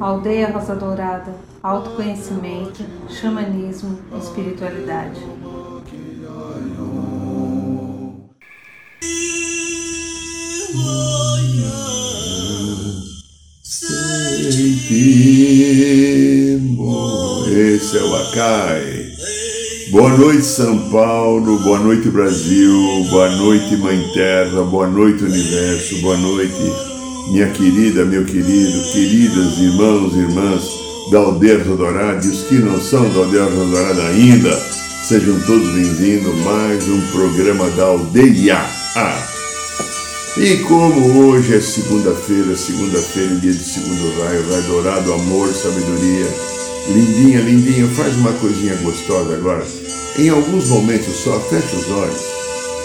Aldeia Rosa Dourada, autoconhecimento, xamanismo, espiritualidade. Esse é o Acai. Boa noite, São Paulo. Boa noite, Brasil. Boa noite, Mãe Terra. Boa noite, Universo. Boa noite, minha querida, meu querido, queridas irmãos e irmãs da Aldeia Dourada e os que não são da Aldeia Dourada ainda. Sejam todos bem-vindos a mais um programa da Aldeia. Ah. E como hoje é segunda-feira, segunda-feira, dia de segundo raio, raio dourado, amor, sabedoria. Lindinha, lindinha, faz uma coisinha gostosa agora. Em alguns momentos só feche os olhos,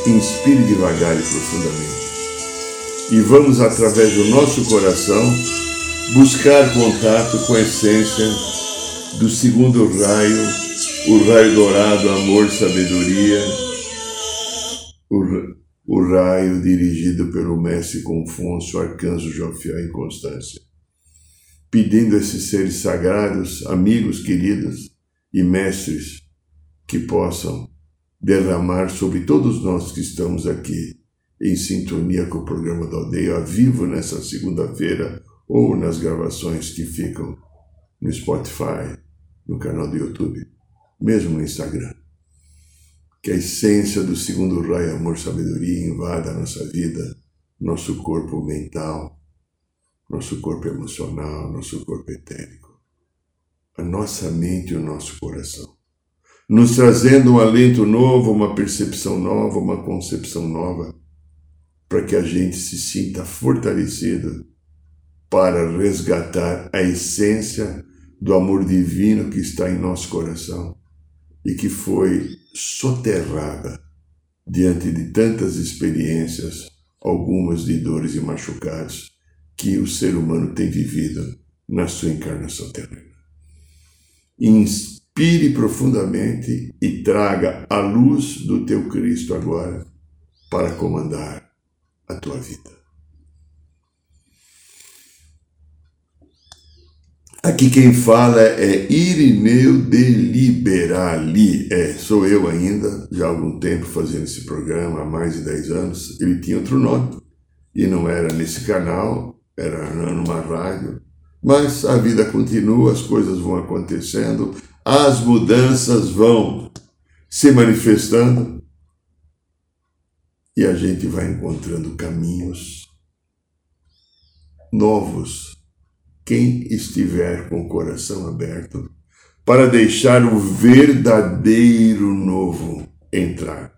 inspire devagar e profundamente. E vamos, através do nosso coração, buscar contato com a essência do segundo raio, o raio dourado, amor, sabedoria, o o raio dirigido pelo mestre Confúcio, arcanjo Jofiel em Constância, pedindo a esses seres sagrados, amigos queridos e mestres, que possam derramar sobre todos nós que estamos aqui em sintonia com o programa da Aldeia, a vivo nessa segunda-feira ou nas gravações que ficam no Spotify, no canal do YouTube, mesmo no Instagram. Que a essência do segundo raio amor sabedoria invada a nossa vida, nosso corpo mental, nosso corpo emocional, nosso corpo etérico, a nossa mente e o nosso coração, nos trazendo um alento novo, uma percepção nova, uma concepção nova, para que a gente se sinta fortalecido para resgatar a essência do amor divino que está em nosso coração e que foi soterrada diante de tantas experiências, algumas de dores e machucados, que o ser humano tem vivido na sua encarnação terrena. Inspire profundamente e traga a luz do teu Cristo agora para comandar a tua vida. Aqui quem fala é Irineu de Liberali. É, sou eu ainda, já há algum tempo fazendo esse programa, há mais de 10 anos. Ele tinha outro nome e não era nesse canal, era numa rádio. Mas a vida continua, as coisas vão acontecendo, as mudanças vão se manifestando e a gente vai encontrando caminhos novos quem estiver com o coração aberto para deixar o verdadeiro novo entrar.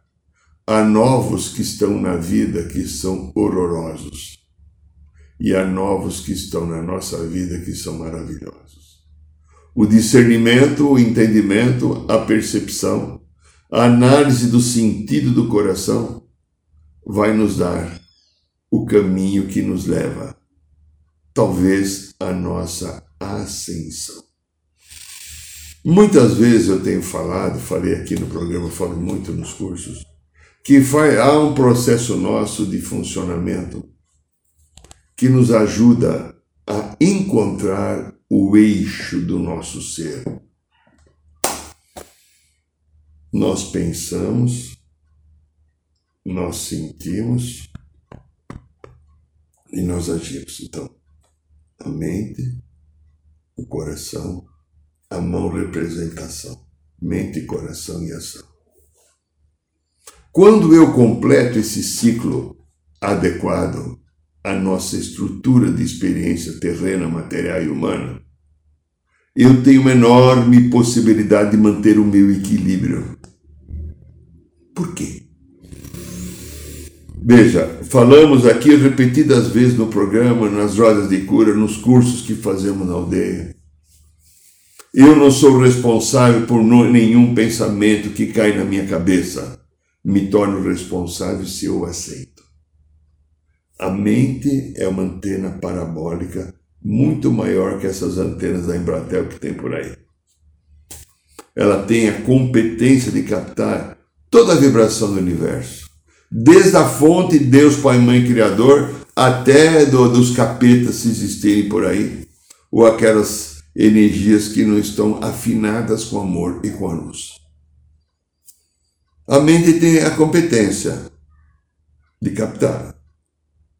Há novos que estão na vida que são horrorosos, e há novos que estão na nossa vida que são maravilhosos. O discernimento, o entendimento, a percepção, a análise do sentido do coração vai nos dar o caminho que nos leva talvez a nossa ascensão. Muitas vezes eu tenho falado, falei aqui no programa, falo muito nos cursos, que vai, há um processo nosso de funcionamento que nos ajuda a encontrar o eixo do nosso ser. Nós pensamos, nós sentimos e nós agimos. Então, a mente, o coração, a mão representação, mente, coração e ação. Quando eu completo esse ciclo adequado à nossa estrutura de experiência terrena, material e humana, eu tenho uma enorme possibilidade de manter o meu equilíbrio. Por quê? Veja, falamos aqui repetidas vezes no programa, nas rodas de cura, nos cursos que fazemos na aldeia. Eu não sou responsável por nenhum pensamento que cai na minha cabeça. Me torno responsável se eu aceito. A mente é uma antena parabólica muito maior que essas antenas da Embratel que tem por aí. Ela tem a competência de captar toda a vibração do universo Desde a fonte, Deus, Pai, Mãe, Criador, até do, dos capetas se existirem por aí, ou aquelas energias que não estão afinadas com amor e com a luz. A mente tem a competência de captar.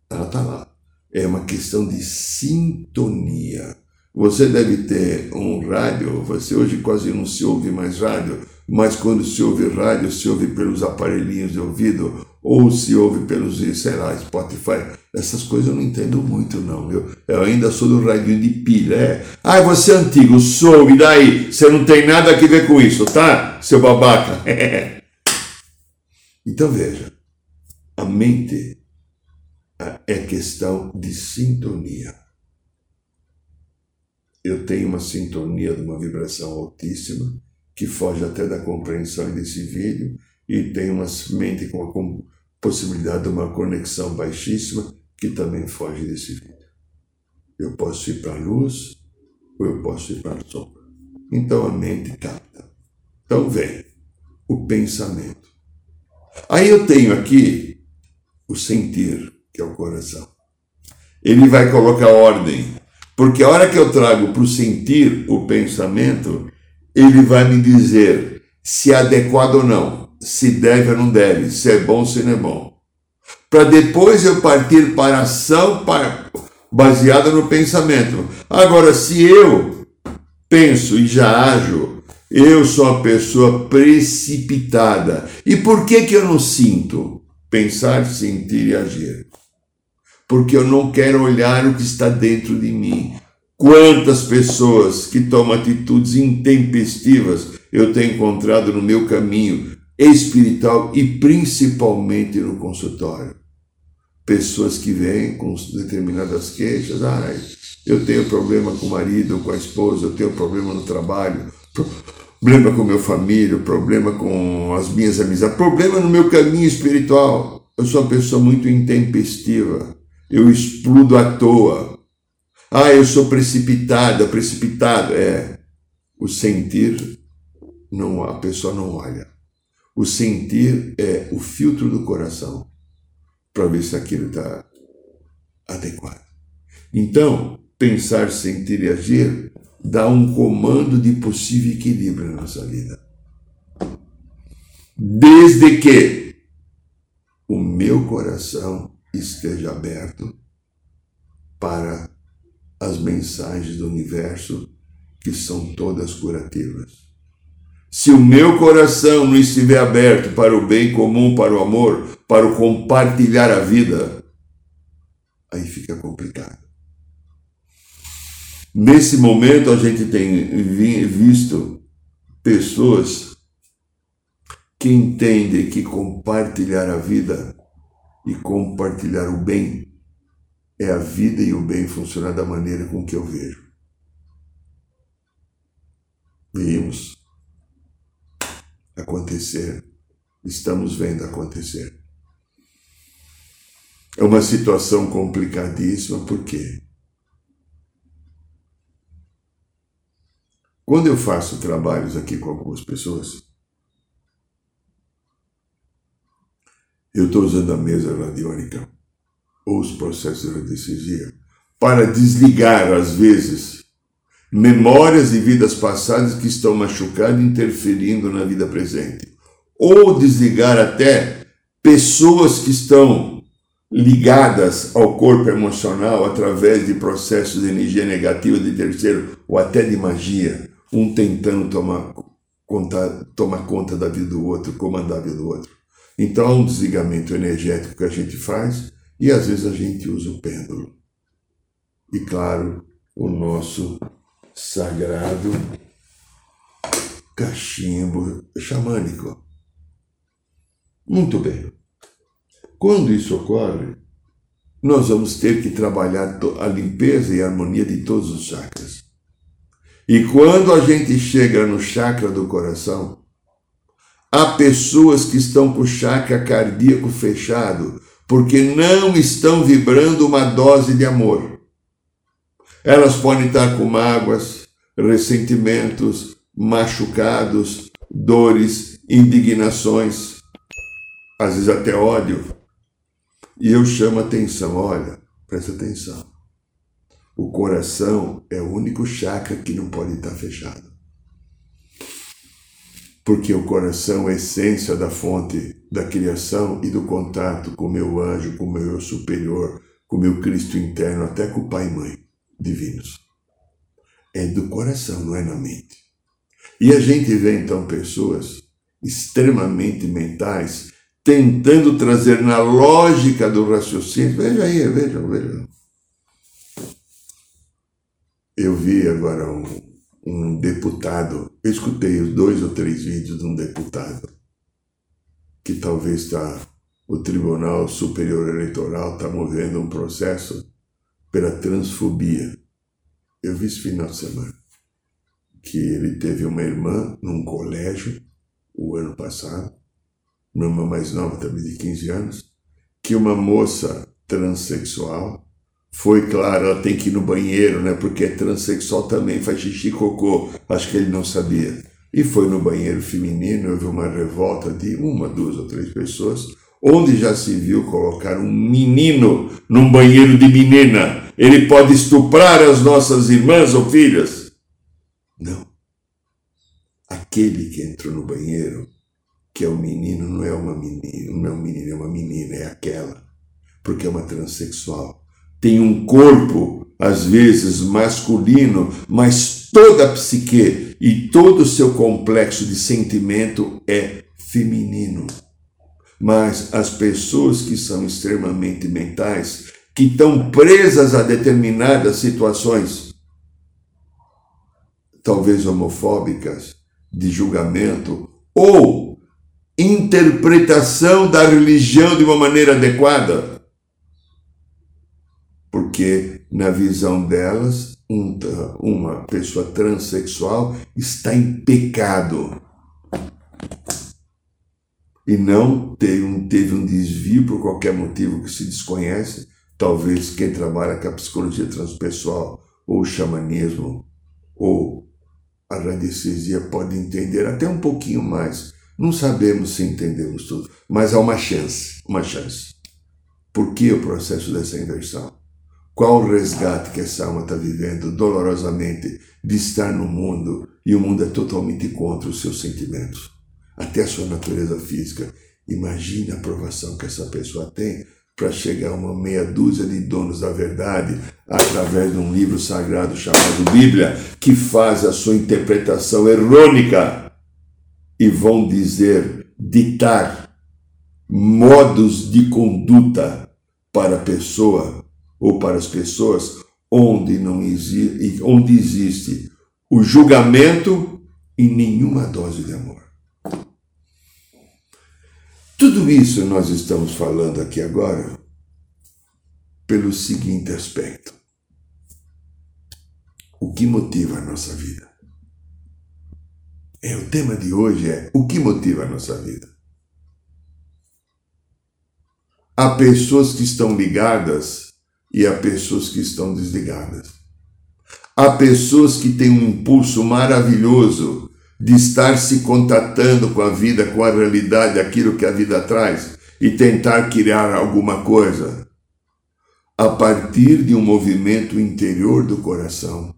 Ela está lá. É uma questão de sintonia. Você deve ter um rádio, você hoje quase não se ouve mais rádio, mas quando se ouve rádio, se ouve pelos aparelhinhos de ouvido ou se ouve pelos, sei lá, Spotify. Essas coisas eu não entendo muito, não. Eu, eu ainda sou do radinho de pilha. É. Ah, você é antigo, sou, e daí? Você não tem nada a ver com isso, tá? Seu babaca. então veja, a mente é questão de sintonia. Eu tenho uma sintonia de uma vibração altíssima que foge até da compreensão desse vídeo e tem uma mente com a possibilidade de uma conexão baixíssima que também foge desse vídeo. Eu posso ir para a luz ou eu posso ir para a sombra. Então a mente capta. Então vem o pensamento. Aí eu tenho aqui o sentir, que é o coração. Ele vai colocar ordem, porque a hora que eu trago para o sentir o pensamento, ele vai me dizer se é adequado ou não se deve ou não deve, se é bom ou se não é bom. Para depois eu partir para a ação baseada no pensamento. Agora, se eu penso e já ajo, eu sou uma pessoa precipitada. E por que, que eu não sinto? Pensar, sentir e agir. Porque eu não quero olhar o que está dentro de mim. Quantas pessoas que tomam atitudes intempestivas eu tenho encontrado no meu caminho, espiritual e principalmente no consultório. Pessoas que vêm com determinadas queixas, ah, eu tenho problema com o marido, com a esposa, eu tenho problema no trabalho, problema com meu família, problema com as minhas amizades, problema no meu caminho espiritual. Eu sou uma pessoa muito intempestiva, eu explodo à toa. Ah, eu sou precipitada, precipitado. É, o sentir, não, a pessoa não olha. O sentir é o filtro do coração para ver se aquilo está adequado. Então, pensar, sentir e agir dá um comando de possível equilíbrio na nossa vida. Desde que o meu coração esteja aberto para as mensagens do universo que são todas curativas. Se o meu coração não estiver aberto para o bem comum, para o amor, para o compartilhar a vida, aí fica complicado. Nesse momento a gente tem visto pessoas que entendem que compartilhar a vida e compartilhar o bem é a vida e o bem funcionar da maneira com que eu vejo. Vimos acontecer, estamos vendo acontecer. É uma situação complicadíssima, porque quando eu faço trabalhos aqui com algumas pessoas, eu estou usando a mesa radiônica ou os processos de radiestesia para desligar, às vezes, memórias de vidas passadas que estão machucando e interferindo na vida presente. Ou desligar até pessoas que estão ligadas ao corpo emocional através de processos de energia negativa de terceiro ou até de magia, um tentando tomar conta, tomar conta da vida do outro, comandar a vida do outro. Então há um desligamento energético que a gente faz e às vezes a gente usa o pêndulo. E claro, o nosso sagrado cachimbo xamânico. Muito bem. Quando isso ocorre, nós vamos ter que trabalhar a limpeza e a harmonia de todos os chakras. E quando a gente chega no chakra do coração, há pessoas que estão com o chakra cardíaco fechado porque não estão vibrando uma dose de amor. Elas podem estar com mágoas, ressentimentos, machucados, dores, indignações. às vezes até ódio. E eu chamo atenção, olha, presta atenção. O coração é o único chakra que não pode estar fechado. Porque o coração é a essência da fonte da criação e do contato com meu anjo, com meu eu superior, com meu Cristo interno, até com o Pai e Mãe divinos. É do coração, não é na mente. E a gente vê então pessoas extremamente mentais tentando trazer na lógica do raciocínio. Veja aí, veja, veja. Eu vi agora um, um deputado, eu escutei dois ou três vídeos de um deputado que talvez está o Tribunal Superior Eleitoral está movendo um processo pela transfobia. Eu vi esse final de semana que ele teve uma irmã num colégio o ano passado, uma irmã mais nova também de 15 anos, que uma moça transexual foi, claro, ela tem que ir no banheiro, né? Porque é transexual também, faz xixi cocô. Acho que ele não sabia. E foi no banheiro feminino, houve uma revolta de uma, duas ou três pessoas, onde já se viu colocar um menino num banheiro de menina. Ele pode estuprar as nossas irmãs ou filhas? Não. Aquele que entrou no banheiro, que é um menino, não é uma menina, não é um menino, é uma menina, é aquela, porque é uma transexual tem um corpo, às vezes masculino, mas toda a psique e todo o seu complexo de sentimento é feminino. Mas as pessoas que são extremamente mentais, que estão presas a determinadas situações, talvez homofóbicas, de julgamento, ou interpretação da religião de uma maneira adequada, porque na visão delas, um, uma pessoa transexual está em pecado e não teve um, teve um desvio por qualquer motivo que se desconhece, talvez quem trabalha com a psicologia transpessoal ou xamanismo ou a radiestesia pode entender até um pouquinho mais. Não sabemos se entendemos tudo, mas há uma chance, uma chance. Por que o processo dessa inversão? Qual o resgate que essa alma está vivendo dolorosamente de estar no mundo e o mundo é totalmente contra os seus sentimentos, até a sua natureza física. Imagine a aprovação que essa pessoa tem para chegar a uma meia dúzia de donos da verdade através de um livro sagrado chamado Bíblia, que faz a sua interpretação errônica e vão dizer, ditar modos de conduta para a pessoa ou para as pessoas onde não existe, onde existe o julgamento e nenhuma dose de amor. Tudo isso nós estamos falando aqui agora pelo seguinte aspecto: o que motiva a nossa vida? É, o tema de hoje é o que motiva a nossa vida. Há pessoas que estão ligadas e há pessoas que estão desligadas. Há pessoas que têm um impulso maravilhoso de estar se contatando com a vida, com a realidade, aquilo que a vida traz e tentar criar alguma coisa a partir de um movimento interior do coração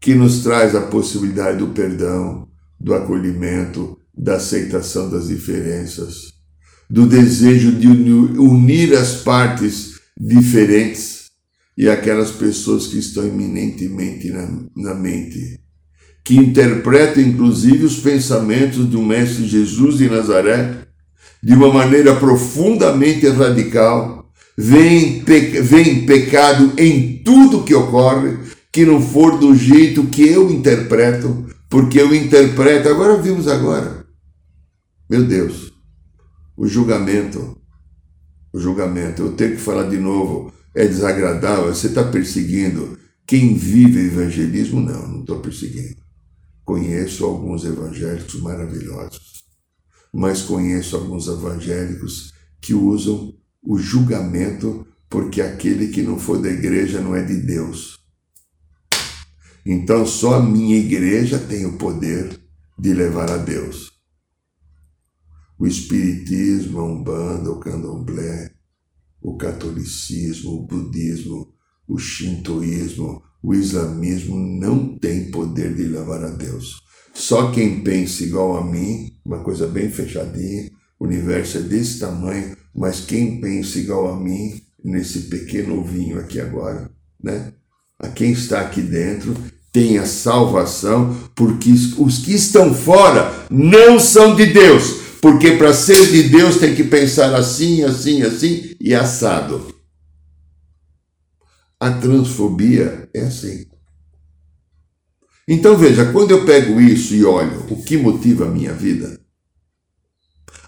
que nos traz a possibilidade do perdão, do acolhimento, da aceitação das diferenças, do desejo de unir as partes diferentes. E aquelas pessoas que estão eminentemente na, na mente, que interpretam inclusive os pensamentos do Mestre Jesus de Nazaré de uma maneira profundamente radical, vem, pe pecado em tudo que ocorre, que não for do jeito que eu interpreto, porque eu interpreto, agora vimos agora, meu Deus, o julgamento o julgamento. Eu tenho que falar de novo, é desagradável, você está perseguindo quem vive evangelismo? Não, não estou perseguindo. Conheço alguns evangélicos maravilhosos, mas conheço alguns evangélicos que usam o julgamento porque aquele que não for da igreja não é de Deus. Então só a minha igreja tem o poder de levar a Deus. O espiritismo, a umbanda, o candomblé, o catolicismo, o budismo, o shintoísmo, o islamismo não tem poder de levar a Deus. Só quem pensa igual a mim, uma coisa bem fechadinha, o universo é desse tamanho, mas quem pensa igual a mim, nesse pequeno ovinho aqui agora, né? A quem está aqui dentro tem a salvação, porque os que estão fora não são de Deus, porque para ser de Deus tem que pensar assim, assim, assim e assado. A transfobia é assim. Então veja, quando eu pego isso e olho o que motiva a minha vida,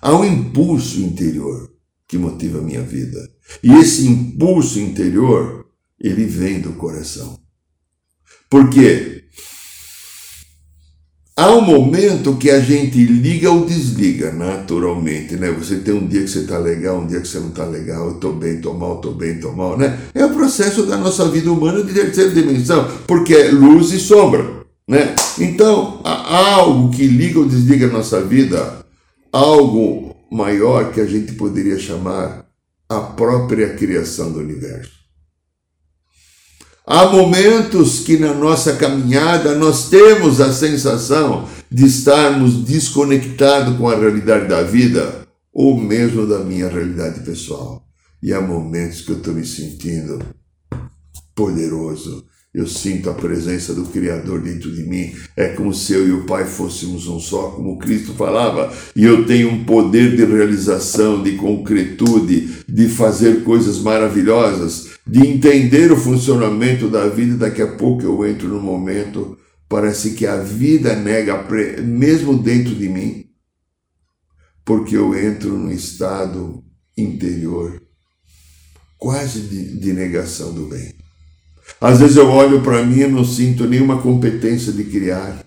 há um impulso interior que motiva a minha vida. E esse impulso interior, ele vem do coração. Por quê? Há um momento que a gente liga ou desliga naturalmente, né? Você tem um dia que você está legal, um dia que você não está legal, eu estou bem, estou mal, estou bem, estou mal, né? É o processo da nossa vida humana de terceira dimensão, porque é luz e sombra, né? Então, há algo que liga ou desliga a nossa vida, algo maior que a gente poderia chamar a própria criação do universo. Há momentos que na nossa caminhada nós temos a sensação de estarmos desconectados com a realidade da vida ou mesmo da minha realidade pessoal. E há momentos que eu estou me sentindo poderoso, eu sinto a presença do Criador dentro de mim. É como se eu e o Pai fôssemos um só, como Cristo falava. E eu tenho um poder de realização, de concretude, de fazer coisas maravilhosas, de entender o funcionamento da vida. Daqui a pouco eu entro no momento, parece que a vida nega, mesmo dentro de mim, porque eu entro num estado interior quase de, de negação do bem. Às vezes eu olho para mim e não sinto nenhuma competência de criar.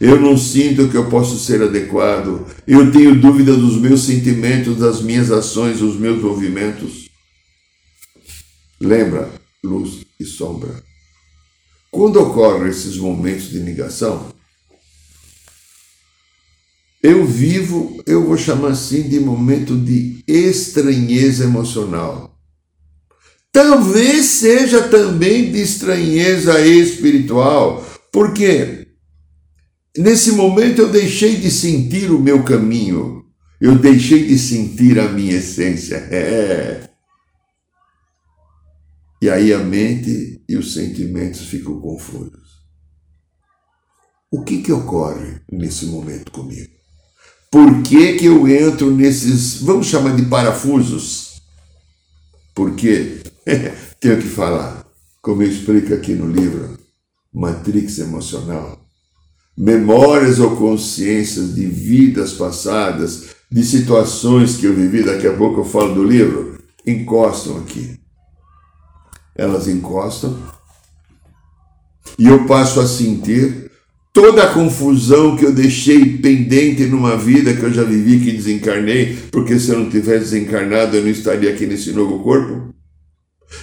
Eu não sinto que eu posso ser adequado. Eu tenho dúvida dos meus sentimentos, das minhas ações, dos meus movimentos. Lembra, luz e sombra. Quando ocorrem esses momentos de negação, eu vivo, eu vou chamar assim de momento de estranheza emocional. Talvez seja também de estranheza espiritual, porque nesse momento eu deixei de sentir o meu caminho, eu deixei de sentir a minha essência. É. E aí a mente e os sentimentos ficam confusos. O que, que ocorre nesse momento comigo? Por que, que eu entro nesses, vamos chamar de parafusos? Porque Tenho que falar, como eu explico aqui no livro, Matrix Emocional. Memórias ou consciências de vidas passadas, de situações que eu vivi, daqui a pouco eu falo do livro, encostam aqui. Elas encostam e eu passo a sentir toda a confusão que eu deixei pendente numa vida que eu já vivi, que desencarnei, porque se eu não tivesse desencarnado eu não estaria aqui nesse novo corpo.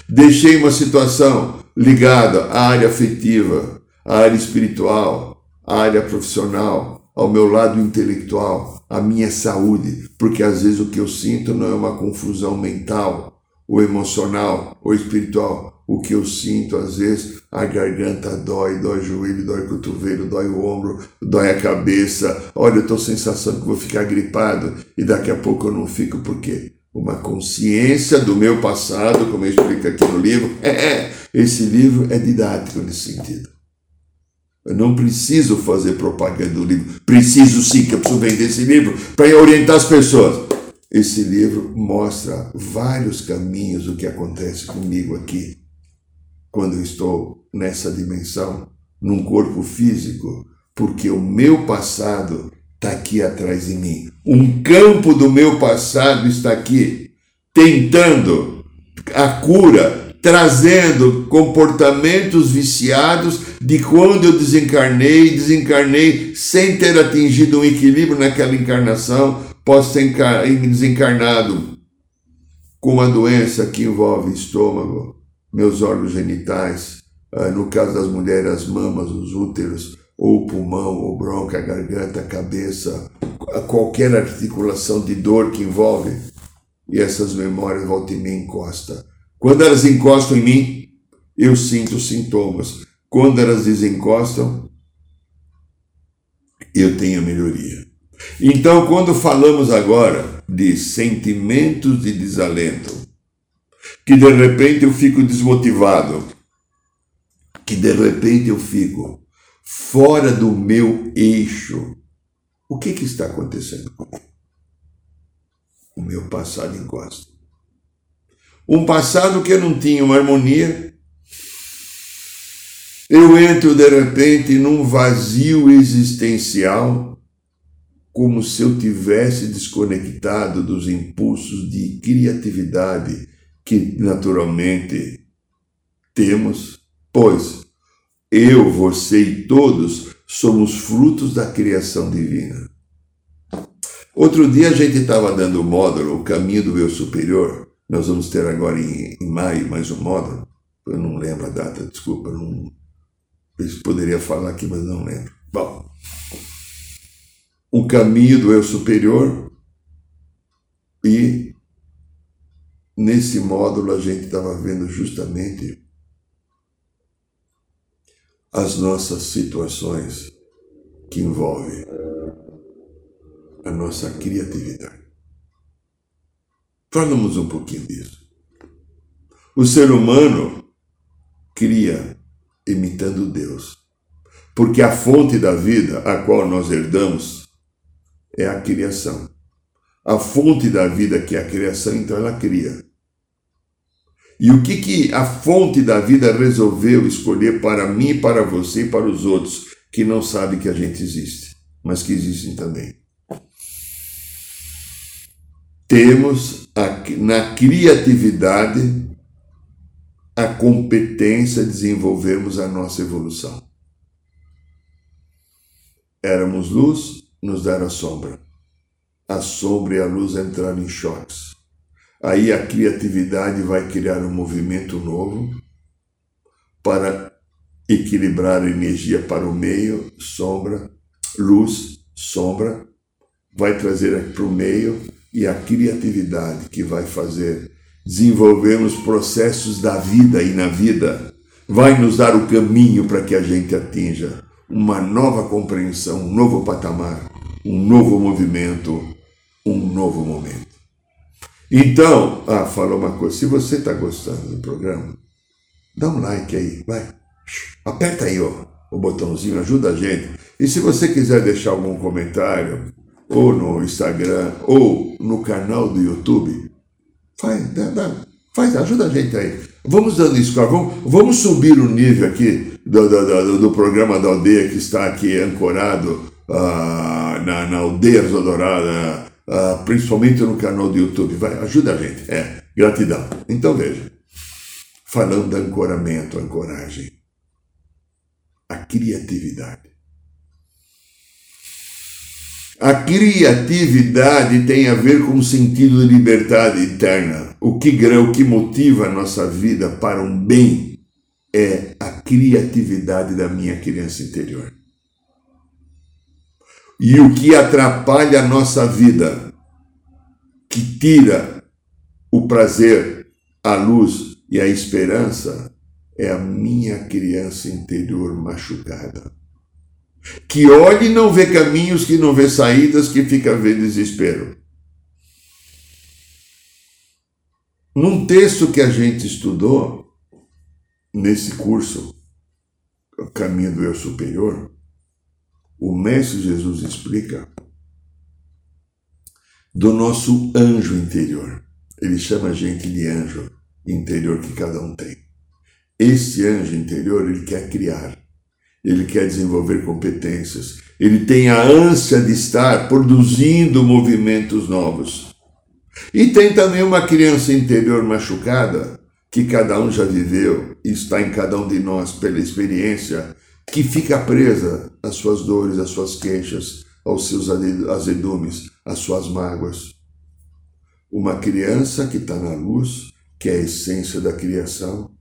Deixei uma situação ligada à área afetiva, à área espiritual, à área profissional, ao meu lado intelectual, à minha saúde, porque às vezes o que eu sinto não é uma confusão mental, ou emocional, ou espiritual. O que eu sinto, às vezes, a garganta dói, dói o joelho, dói o cotovelo, dói o ombro, dói a cabeça. Olha, eu estou sensação que vou ficar gripado e daqui a pouco eu não fico, por quê? Uma consciência do meu passado, como eu explico aqui no livro. É, é, esse livro é didático nesse sentido. Eu não preciso fazer propaganda do livro. Preciso sim, que eu preciso vender esse livro para orientar as pessoas. Esse livro mostra vários caminhos do que acontece comigo aqui, quando eu estou nessa dimensão, num corpo físico, porque o meu passado está aqui atrás de mim. Um campo do meu passado está aqui, tentando a cura, trazendo comportamentos viciados de quando eu desencarnei, desencarnei sem ter atingido um equilíbrio naquela encarnação, posso ter desencarnado com uma doença que envolve estômago, meus órgãos genitais, ah, no caso das mulheres, as mamas, os úteros, ou pulmão, ou bronca, a garganta, a cabeça, qualquer articulação de dor que envolve, e essas memórias voltam e me encosta. Quando elas encostam em mim, eu sinto sintomas. Quando elas desencostam, eu tenho melhoria. Então, quando falamos agora de sentimentos de desalento, que de repente eu fico desmotivado, que de repente eu fico fora do meu eixo, o que, que está acontecendo comigo? O meu passado encosta. Um passado que eu não tinha uma harmonia, eu entro de repente num vazio existencial, como se eu tivesse desconectado dos impulsos de criatividade que naturalmente temos, pois eu, você e todos somos frutos da criação divina. Outro dia a gente estava dando o módulo O Caminho do Eu Superior. Nós vamos ter agora em, em maio mais um módulo. Eu não lembro a data, desculpa. Não, eu poderia falar aqui, mas não lembro. Bom, o caminho do eu superior e nesse módulo a gente estava vendo justamente as nossas situações que envolvem a nossa criatividade. Falamos um pouquinho disso. O ser humano cria imitando Deus, porque a fonte da vida a qual nós herdamos é a criação. A fonte da vida que é a criação, então ela cria. E o que, que a fonte da vida resolveu escolher para mim, para você e para os outros que não sabem que a gente existe, mas que existem também? Temos na criatividade a competência de desenvolvermos a nossa evolução. Éramos luz, nos deram sombra. A sombra e a luz entraram em choques Aí a criatividade vai criar um movimento novo para equilibrar a energia para o meio, sombra, luz, sombra, vai trazer para o meio e a criatividade que vai fazer desenvolvermos processos da vida e na vida vai nos dar o caminho para que a gente atinja uma nova compreensão, um novo patamar, um novo movimento, um novo momento. Então, ah, falou uma coisa, se você está gostando do programa, dá um like aí, vai. Aperta aí ó, o botãozinho, ajuda a gente. E se você quiser deixar algum comentário, ou no Instagram, ou no canal do YouTube, faz, dá, dá, faz ajuda a gente aí. Vamos dando score, vamos, vamos subir o nível aqui do, do, do, do programa da aldeia que está aqui ancorado uh, na, na aldeia Dourada uh, principalmente no canal do YouTube. Vai, ajuda a gente. É, gratidão. Então veja, falando de ancoramento, ancoragem, a criatividade. A criatividade tem a ver com o sentido de liberdade eterna. O que, o que motiva a nossa vida para um bem é a criatividade da minha criança interior. E o que atrapalha a nossa vida, que tira o prazer, a luz e a esperança, é a minha criança interior machucada. Que olha e não vê caminhos, que não vê saídas, que fica vendo desespero. Num texto que a gente estudou, nesse curso, Caminho do Eu Superior, o Mestre Jesus explica do nosso anjo interior. Ele chama a gente de anjo interior que cada um tem. Esse anjo interior, ele quer criar, ele quer desenvolver competências, ele tem a ânsia de estar produzindo movimentos novos. E tem também uma criança interior machucada, que cada um já viveu está em cada um de nós pela experiência que fica presa às suas dores, às suas queixas, aos seus azedumes, às suas mágoas. Uma criança que está na luz, que é a essência da criação,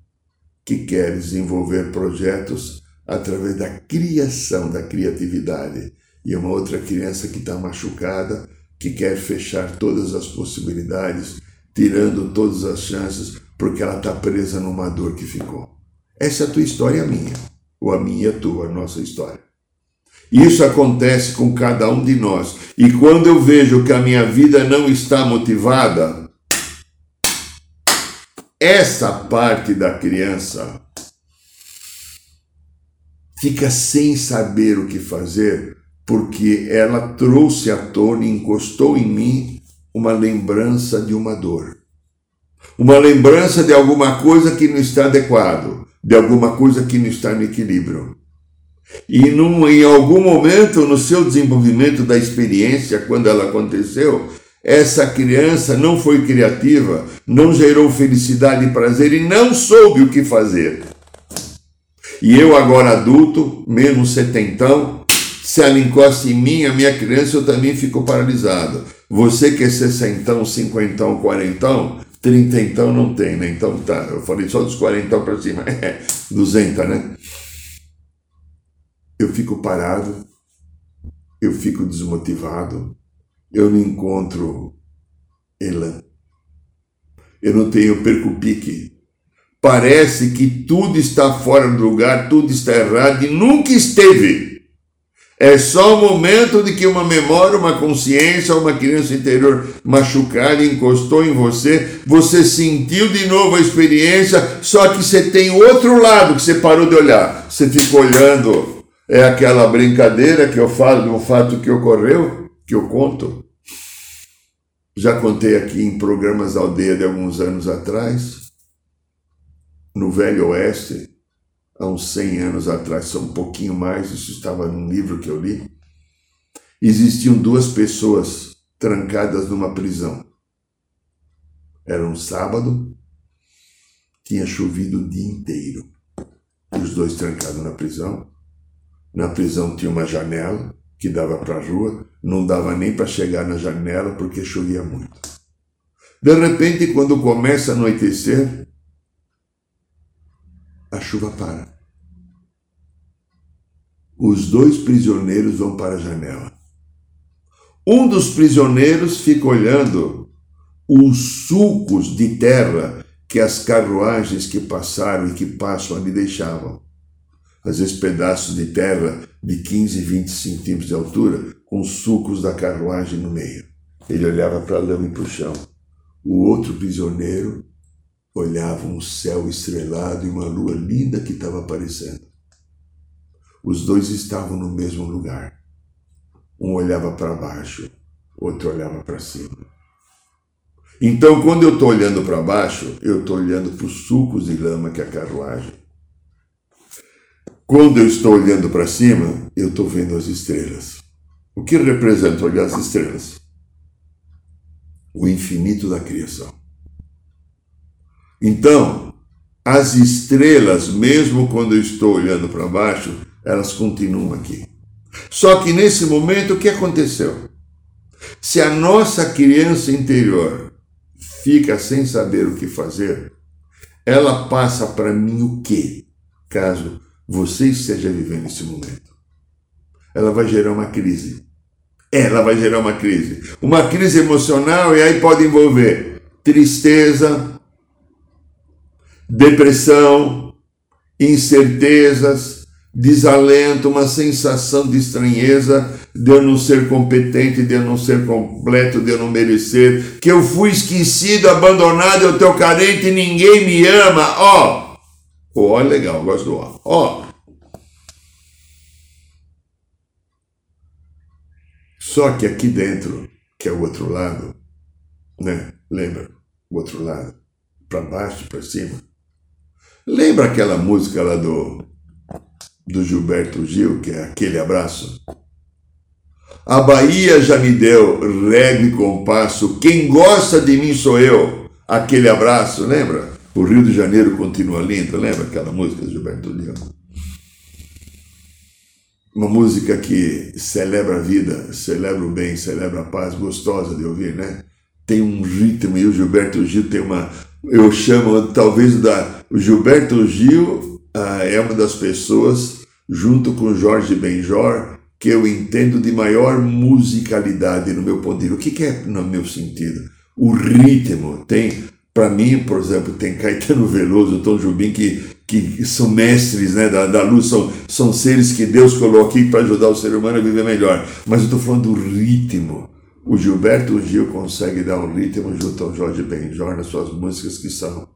que quer desenvolver projetos através da criação, da criatividade, e uma outra criança que está machucada, que quer fechar todas as possibilidades, tirando todas as chances, porque ela está presa numa dor que ficou. Essa é a tua história minha, ou a minha tua, a nossa história. Isso acontece com cada um de nós. E quando eu vejo que a minha vida não está motivada, essa parte da criança fica sem saber o que fazer, porque ela trouxe à tona e encostou em mim uma lembrança de uma dor. Uma lembrança de alguma coisa que não está adequado, de alguma coisa que não está no equilíbrio. E num, em algum momento no seu desenvolvimento da experiência, quando ela aconteceu, essa criança não foi criativa, não gerou felicidade e prazer e não soube o que fazer. E eu, agora adulto, mesmo setentão, se ela encosta em mim, a minha criança, eu também fico paralisado. Você que é sessentão, cinquentão, quarentão, trinta não tem, né? Então tá, eu falei só dos quarentão para cima, é, duzenta, né? Eu fico parado, eu fico desmotivado, eu não encontro elan. Eu não tenho, eu perco o pique. Parece que tudo está fora do lugar, tudo está errado e nunca esteve. É só o momento de que uma memória, uma consciência, uma criança interior machucada encostou em você, você sentiu de novo a experiência, só que você tem outro lado que você parou de olhar. Você fica olhando, é aquela brincadeira que eu falo de um fato que ocorreu, que eu conto. Já contei aqui em programas da aldeia de alguns anos atrás, no Velho Oeste, há uns 100 anos atrás, são um pouquinho mais, isso estava num livro que eu li. Existiam duas pessoas trancadas numa prisão. Era um sábado, tinha chovido o dia inteiro. Os dois trancados na prisão. Na prisão tinha uma janela que dava para a rua, não dava nem para chegar na janela porque chovia muito. De repente, quando começa a anoitecer, a chuva para. Os dois prisioneiros vão para a janela. Um dos prisioneiros fica olhando os sulcos de terra que as carruagens que passaram e que passam ali deixavam. Às vezes pedaços de terra de 15, 20 centímetros de altura, com sulcos da carruagem no meio. Ele olhava para a lama e para o chão. O outro prisioneiro olhava um céu estrelado e uma lua linda que estava aparecendo. Os dois estavam no mesmo lugar. Um olhava para baixo, outro olhava para cima. Então, quando eu estou olhando para baixo, eu estou olhando para os sulcos de lama que é a carruagem. Quando eu estou olhando para cima, eu estou vendo as estrelas. O que representa olhar as estrelas? O infinito da criação. Então, as estrelas, mesmo quando eu estou olhando para baixo, elas continuam aqui. Só que nesse momento, o que aconteceu? Se a nossa criança interior fica sem saber o que fazer, ela passa para mim o quê? Caso você esteja vivendo esse momento. Ela vai gerar uma crise. Ela vai gerar uma crise. Uma crise emocional, e aí pode envolver tristeza, depressão, incertezas, desalento, uma sensação de estranheza, de eu não ser competente, de eu não ser completo, de eu não merecer, que eu fui esquecido, abandonado, eu tô carente, ninguém me ama, ó. O ó é legal, gosto do ó. Ó. Só que aqui dentro, que é o outro lado, né? Lembra? O outro lado, para baixo, para cima Lembra aquela música lá do, do Gilberto Gil, que é aquele abraço? A Bahia já me deu régua e compasso, quem gosta de mim sou eu. Aquele abraço, lembra? O Rio de Janeiro continua lindo, lembra aquela música do Gilberto Gil? Uma música que celebra a vida, celebra o bem, celebra a paz, gostosa de ouvir, né? Tem um ritmo e o Gilberto Gil tem uma, eu chamo talvez da o Gilberto Gil ah, é uma das pessoas junto com Jorge Benjor que eu entendo de maior musicalidade no meu ponto de vista. O que, que é no meu sentido? O ritmo tem, para mim, por exemplo, tem Caetano Veloso, Tom Jubim, que, que são mestres né, da, da luz, são, são seres que Deus colocou aqui para ajudar o ser humano a viver melhor. Mas eu estou falando do ritmo. O Gilberto Gil consegue dar um ritmo junto ao Jorge Benjor nas suas músicas que são,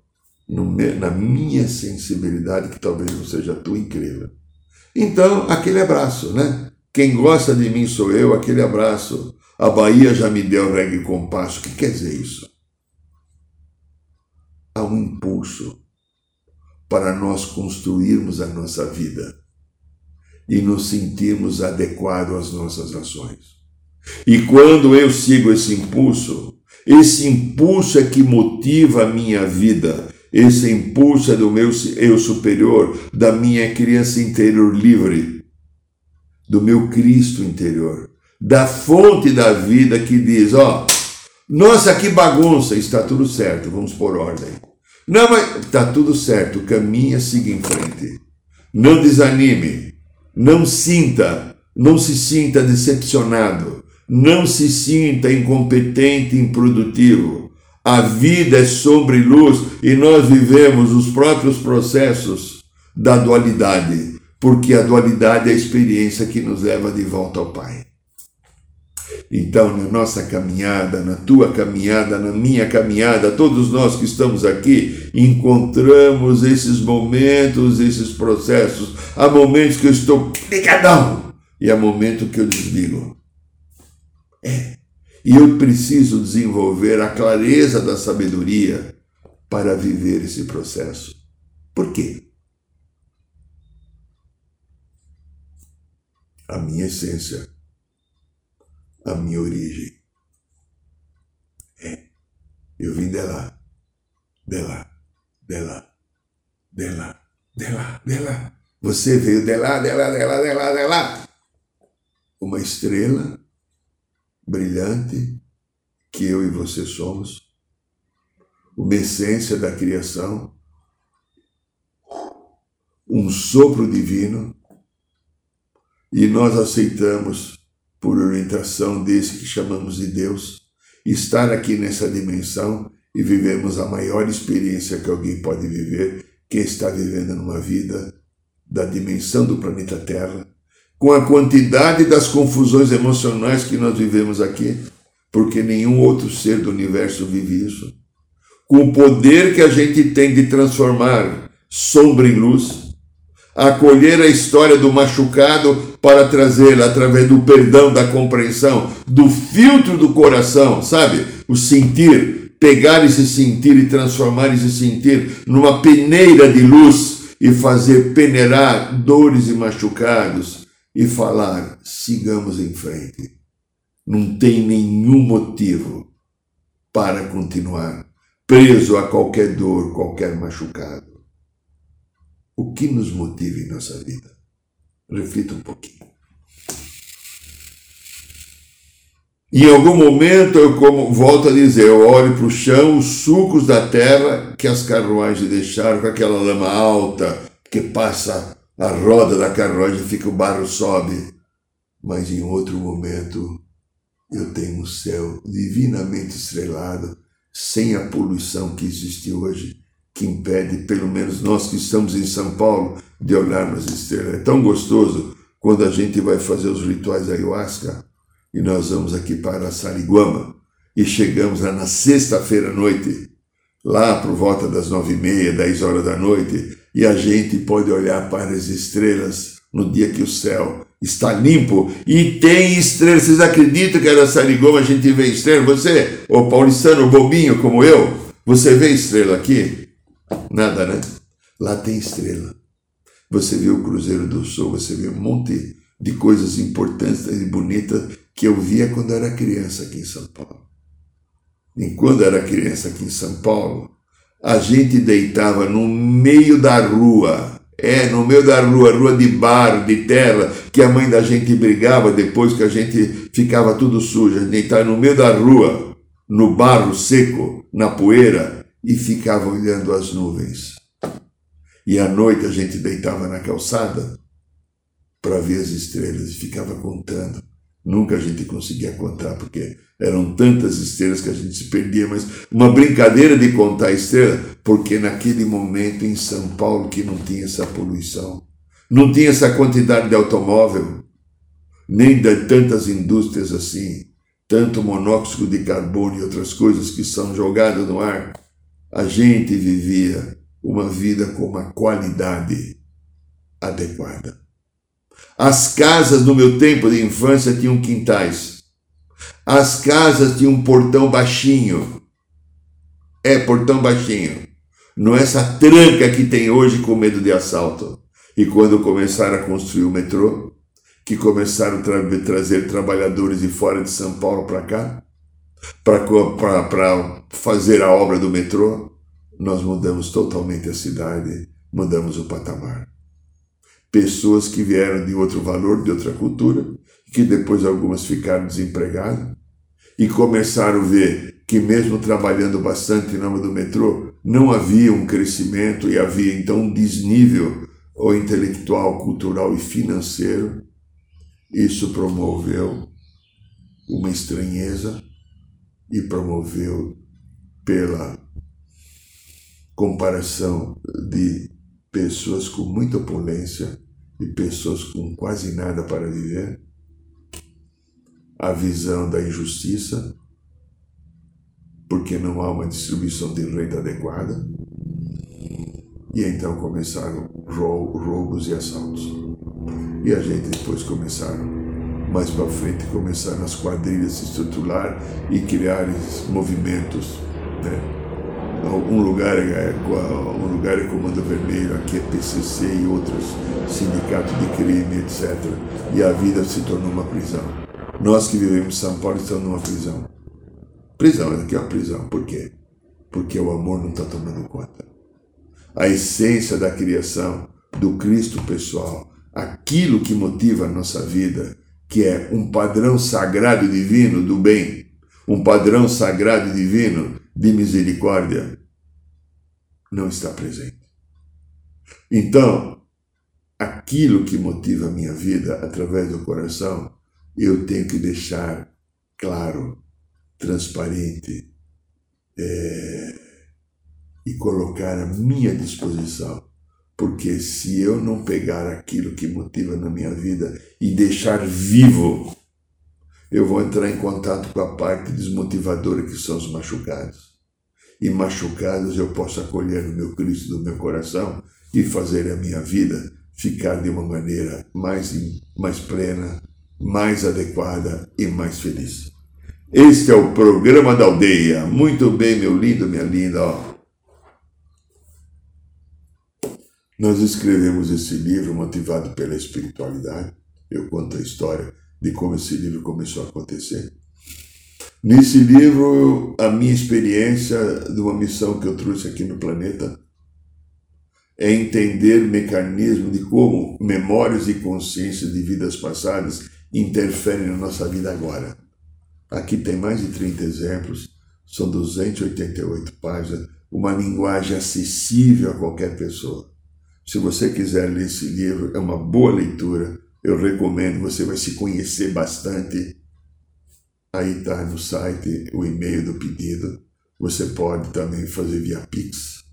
na minha sensibilidade, que talvez não seja tua, incrível. Então, aquele abraço, né? Quem gosta de mim sou eu, aquele abraço. A Bahia já me deu reggae compasso. O que quer dizer isso? Há um impulso para nós construirmos a nossa vida e nos sentirmos adequados às nossas ações. E quando eu sigo esse impulso, esse impulso é que motiva a minha vida, esse impulso é do meu eu superior, da minha criança interior livre do meu Cristo interior, da fonte da vida que diz: ó, nossa, que bagunça, está tudo certo, vamos por ordem. Não, mas está tudo certo, caminha, siga em frente. Não desanime, não sinta, não se sinta decepcionado, não se sinta incompetente, improdutivo. A vida é sombra e luz e nós vivemos os próprios processos da dualidade porque a dualidade é a experiência que nos leva de volta ao Pai. Então, na nossa caminhada, na tua caminhada, na minha caminhada, todos nós que estamos aqui encontramos esses momentos, esses processos. Há momentos que eu estou ligadão e há momentos que eu desligo. É. E eu preciso desenvolver a clareza da sabedoria para viver esse processo. Por quê? a minha essência, a minha origem. É, eu vim de lá, de lá, de lá, de lá, de lá, de lá. Você veio de lá, de lá, de lá, de lá, de lá. Uma estrela brilhante que eu e você somos, uma essência da criação, um sopro divino e nós aceitamos, por orientação desse que chamamos de Deus, estar aqui nessa dimensão e vivemos a maior experiência que alguém pode viver, quem está vivendo numa vida da dimensão do planeta Terra, com a quantidade das confusões emocionais que nós vivemos aqui, porque nenhum outro ser do universo vive isso, com o poder que a gente tem de transformar sombra em luz, acolher a história do machucado para trazê-la através do perdão, da compreensão, do filtro do coração, sabe? O sentir, pegar esse sentir e transformar esse sentir numa peneira de luz e fazer peneirar dores e machucados e falar: sigamos em frente. Não tem nenhum motivo para continuar preso a qualquer dor, qualquer machucado. O que nos motiva em nossa vida? Reflita um pouquinho. Em algum momento, eu como, volto a dizer, eu olho para o chão, os sucos da terra que as carruagens deixaram com aquela lama alta que passa a roda da e fica o barro sobe. Mas em outro momento, eu tenho um céu divinamente estrelado, sem a poluição que existe hoje, que impede, pelo menos nós que estamos em São Paulo, de olharmos as estrelas. É tão gostoso quando a gente vai fazer os rituais ayahuasca e nós vamos aqui para Sariguama e chegamos lá na sexta-feira à noite, lá por volta das nove e meia, dez horas da noite, e a gente pode olhar para as estrelas no dia que o céu está limpo e tem estrelas. Vocês acreditam que era Sarigoma a gente vê estrela? Você, o paulistano bobinho como eu, você vê estrela aqui? Nada, né? Lá tem estrela. Você vê o Cruzeiro do Sul, você vê um monte de coisas importantes e bonitas que eu via quando era criança aqui em São Paulo. E quando era criança aqui em São Paulo, a gente deitava no meio da rua, é, no meio da rua, rua de bar, de terra, que a mãe da gente brigava depois que a gente ficava tudo sujo. A gente deitava no meio da rua, no barro seco, na poeira, e ficava olhando as nuvens. E à noite a gente deitava na calçada para ver as estrelas e ficava contando. Nunca a gente conseguia contar, porque eram tantas estrelas que a gente se perdia, mas uma brincadeira de contar estrela, porque naquele momento em São Paulo que não tinha essa poluição, não tinha essa quantidade de automóvel, nem de tantas indústrias assim, tanto monóxido de carbono e outras coisas que são jogadas no ar, a gente vivia uma vida com uma qualidade adequada. As casas no meu tempo de infância tinham quintais. As casas tinham um portão baixinho. É, portão baixinho. Não é essa tranca que tem hoje com medo de assalto. E quando começaram a construir o metrô, que começaram a tra trazer trabalhadores de fora de São Paulo para cá, para fazer a obra do metrô, nós mudamos totalmente a cidade, mudamos o patamar. Pessoas que vieram de outro valor, de outra cultura, que depois algumas ficaram desempregadas e começaram a ver que mesmo trabalhando bastante em nome do metrô, não havia um crescimento e havia então um desnível ou intelectual, cultural e financeiro. Isso promoveu uma estranheza e promoveu pela comparação de pessoas com muita opulência e pessoas com quase nada para viver, a visão da injustiça, porque não há uma distribuição de renda adequada, e então começaram roubos e assaltos. E a gente depois começaram, mais para frente, começaram as quadrilhas se estruturar e criar movimentos. Né? Um lugar é, um lugar é Comando Vermelho, aqui é PCC e outros, sindicato de crime, etc. E a vida se tornou uma prisão. Nós que vivemos em São Paulo estamos numa prisão. Prisão, aqui é uma prisão. Por quê? Porque o amor não está tomando conta. A essência da criação, do Cristo pessoal, aquilo que motiva a nossa vida, que é um padrão sagrado divino do bem, um padrão sagrado divino de misericórdia, não está presente. Então, aquilo que motiva a minha vida através do coração, eu tenho que deixar claro, transparente é, e colocar à minha disposição porque se eu não pegar aquilo que motiva na minha vida e deixar vivo, eu vou entrar em contato com a parte desmotivadora que são os machucados. E machucados eu posso acolher no meu Cristo do meu coração e fazer a minha vida ficar de uma maneira mais, mais plena, mais adequada e mais feliz. Este é o programa da aldeia. Muito bem, meu lindo, minha linda. Ó. Nós escrevemos esse livro motivado pela espiritualidade. Eu conto a história de como esse livro começou a acontecer. Nesse livro, a minha experiência de uma missão que eu trouxe aqui no planeta é entender o mecanismo de como memórias e consciências de vidas passadas interferem na nossa vida agora. Aqui tem mais de 30 exemplos, são 288 páginas, uma linguagem acessível a qualquer pessoa. Se você quiser ler esse livro, é uma boa leitura. Eu recomendo, você vai se conhecer bastante. Aí está no site o e-mail do pedido. Você pode também fazer via Pix.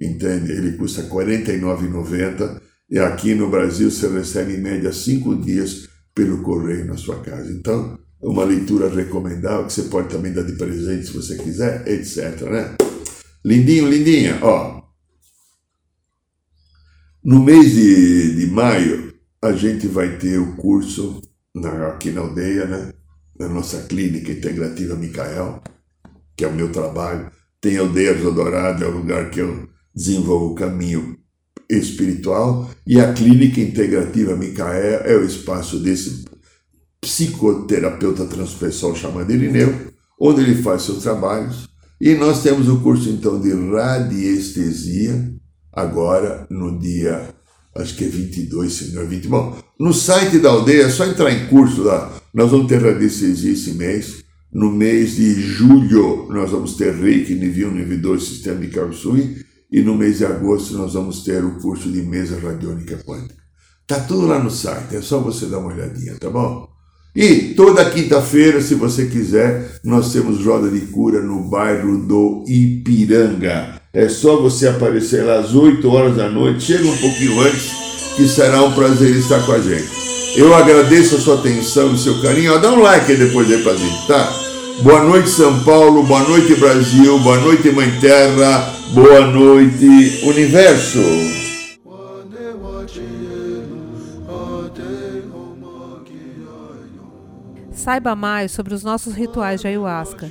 Entende? Ele custa R$ 49,90 e aqui no Brasil você recebe em média cinco dias pelo correio na sua casa. Então, é uma leitura recomendável que você pode também dar de presente se você quiser, etc. Né? Lindinho, lindinha, ó. No mês de, de maio, a gente vai ter o curso na, aqui na aldeia, né? Na nossa clínica integrativa Micael, que é o meu trabalho. Tem a Aldeia Dourado, é o lugar que eu desenvolvo o caminho espiritual, e a clínica integrativa Micael é o espaço desse psicoterapeuta transpessoal chamado Irineu, onde ele faz seus trabalhos. E nós temos o curso então de radiestesia, agora no dia, acho que é 22, se não é 20. Bom, no site da aldeia é só entrar em curso lá. Nós vamos ter radiestesia esse mês. No mês de julho, nós vamos ter Reiki, nível 1, nível 2, sistema de Karsui. E no mês de agosto, nós vamos ter o curso de mesa radiônica quântica. Tá tudo lá no site, é só você dar uma olhadinha, tá bom? E toda quinta-feira, se você quiser, nós temos roda de cura no bairro do Ipiranga. É só você aparecer lá às 8 horas da noite, chega um pouquinho antes, que será um prazer estar com a gente. Eu agradeço a sua atenção e seu carinho. Ó, dá um like aí depois aí pra gente, tá? Boa noite, São Paulo. Boa noite, Brasil. Boa noite, Mãe Terra. Boa noite, Universo. Saiba mais sobre os nossos rituais de ayahuasca,